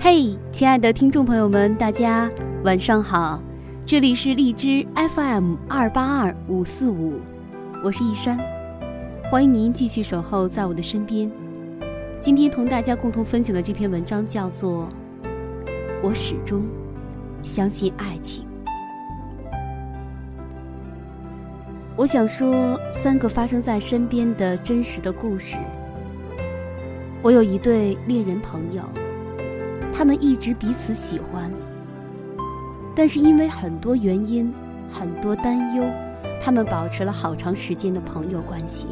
嘿，亲爱的听众朋友们，大家晚上好！这里是荔枝 FM 二八二五四五，我是一山，欢迎您继续守候在我的身边。今天同大家共同分享的这篇文章叫做《我始终相信爱情》。我想说三个发生在身边的真实的故事。我有一对恋人朋友。他们一直彼此喜欢，但是因为很多原因、很多担忧，他们保持了好长时间的朋友关系。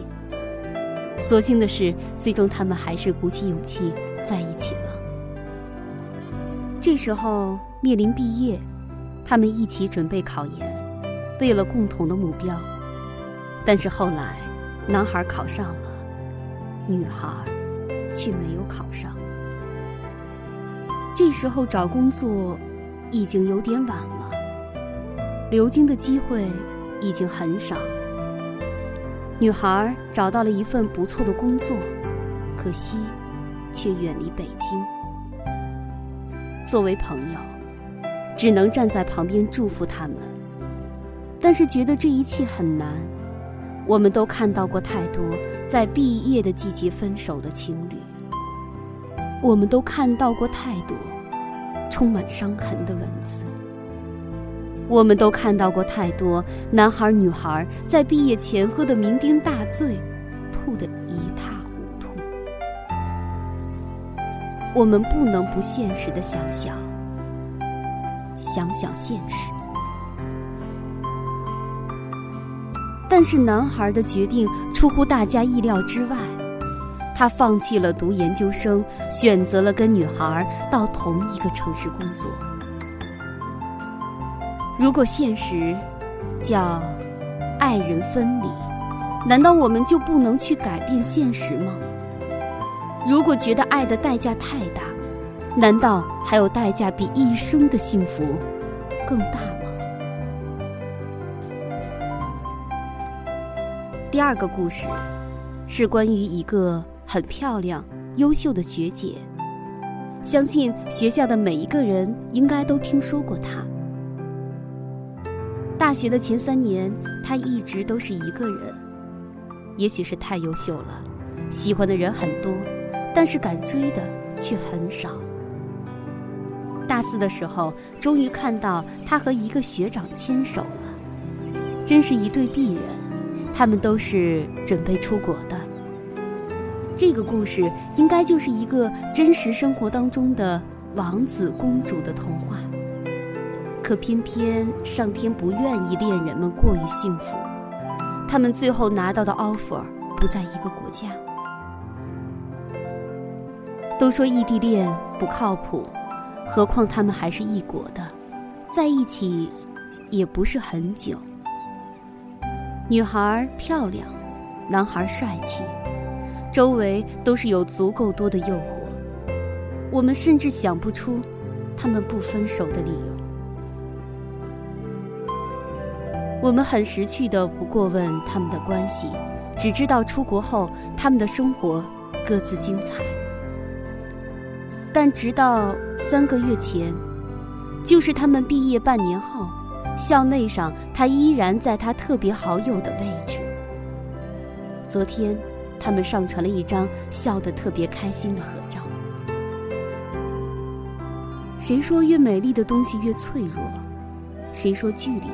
所幸的是，最终他们还是鼓起勇气在一起了。这时候面临毕业，他们一起准备考研，为了共同的目标。但是后来，男孩考上了，女孩却没有考上。这时候找工作已经有点晚了，留京的机会已经很少。女孩找到了一份不错的工作，可惜却远离北京。作为朋友，只能站在旁边祝福他们，但是觉得这一切很难。我们都看到过太多在毕业的季节分手的情侣。我们都看到过太多充满伤痕的文字，我们都看到过太多男孩女孩在毕业前喝得酩酊大醉，吐得一塌糊涂。我们不能不现实的想想，想想现实。但是男孩的决定出乎大家意料之外。他放弃了读研究生，选择了跟女孩到同一个城市工作。如果现实叫爱人分离，难道我们就不能去改变现实吗？如果觉得爱的代价太大，难道还有代价比一生的幸福更大吗？第二个故事是关于一个。很漂亮、优秀的学姐，相信学校的每一个人应该都听说过她。大学的前三年，她一直都是一个人，也许是太优秀了，喜欢的人很多，但是敢追的却很少。大四的时候，终于看到她和一个学长牵手了，真是一对璧人，他们都是准备出国的。这个故事应该就是一个真实生活当中的王子公主的童话，可偏偏上天不愿意恋人们过于幸福，他们最后拿到的 offer 不在一个国家。都说异地恋不靠谱，何况他们还是异国的，在一起也不是很久。女孩漂亮，男孩帅气。周围都是有足够多的诱惑，我们甚至想不出他们不分手的理由。我们很识趣的不过问他们的关系，只知道出国后他们的生活各自精彩。但直到三个月前，就是他们毕业半年后，校内上他依然在他特别好友的位置。昨天。他们上传了一张笑得特别开心的合照。谁说越美丽的东西越脆弱？谁说距离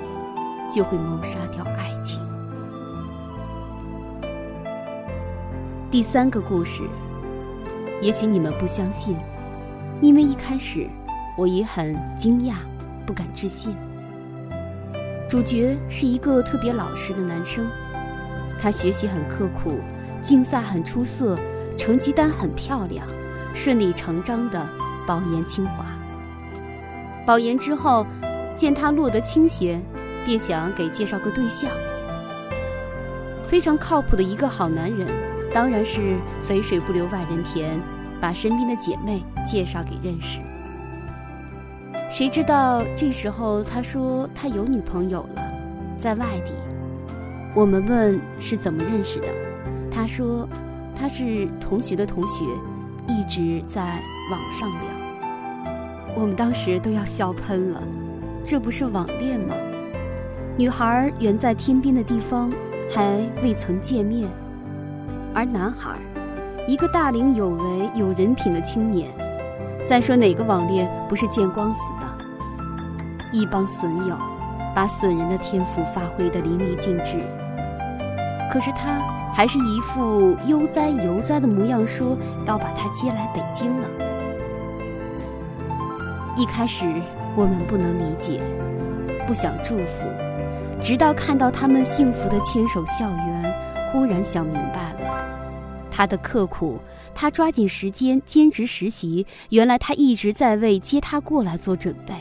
就会谋杀掉爱情？第三个故事，也许你们不相信，因为一开始我也很惊讶，不敢置信。主角是一个特别老实的男生，他学习很刻苦。竞赛很出色，成绩单很漂亮，顺理成章的保研清华。保研之后，见他落得清闲，便想给介绍个对象。非常靠谱的一个好男人，当然是肥水不流外人田，把身边的姐妹介绍给认识。谁知道这时候他说他有女朋友了，在外地。我们问是怎么认识的？他说：“他是同学的同学，一直在网上聊。我们当时都要笑喷了，这不是网恋吗？女孩远在天边的地方，还未曾见面，而男孩，一个大龄有为、有人品的青年。再说哪个网恋不是见光死的？一帮损友，把损人的天赋发挥得淋漓尽致。可是他还是一副悠哉悠哉的模样，说要把他接来北京了。一开始我们不能理解，不想祝福，直到看到他们幸福的牵手校园，忽然想明白了，他的刻苦，他抓紧时间兼职实习，原来他一直在为接他过来做准备，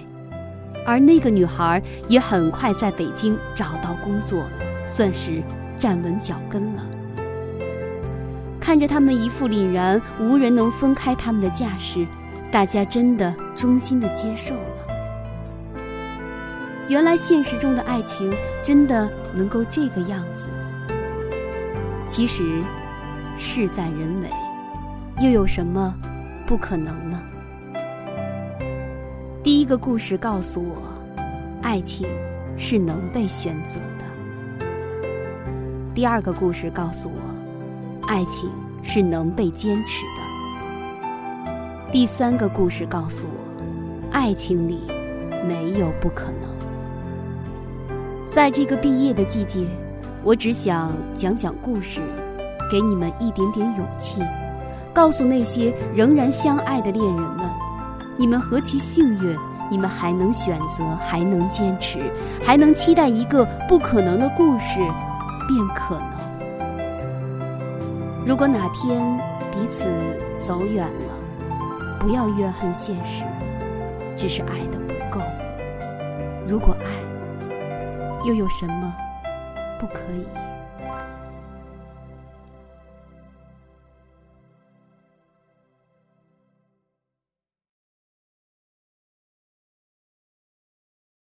而那个女孩也很快在北京找到工作，算是。站稳脚跟了，看着他们一副凛然无人能分开他们的架势，大家真的衷心的接受了。原来现实中的爱情真的能够这个样子。其实，事在人为，又有什么不可能呢？第一个故事告诉我，爱情是能被选择。第二个故事告诉我，爱情是能被坚持的。第三个故事告诉我，爱情里没有不可能。在这个毕业的季节，我只想讲讲故事，给你们一点点勇气，告诉那些仍然相爱的恋人们：你们何其幸运，你们还能选择，还能坚持，还能期待一个不可能的故事。便可能。如果哪天彼此走远了，不要怨恨现实，只是爱的不够。如果爱，又有什么不可以？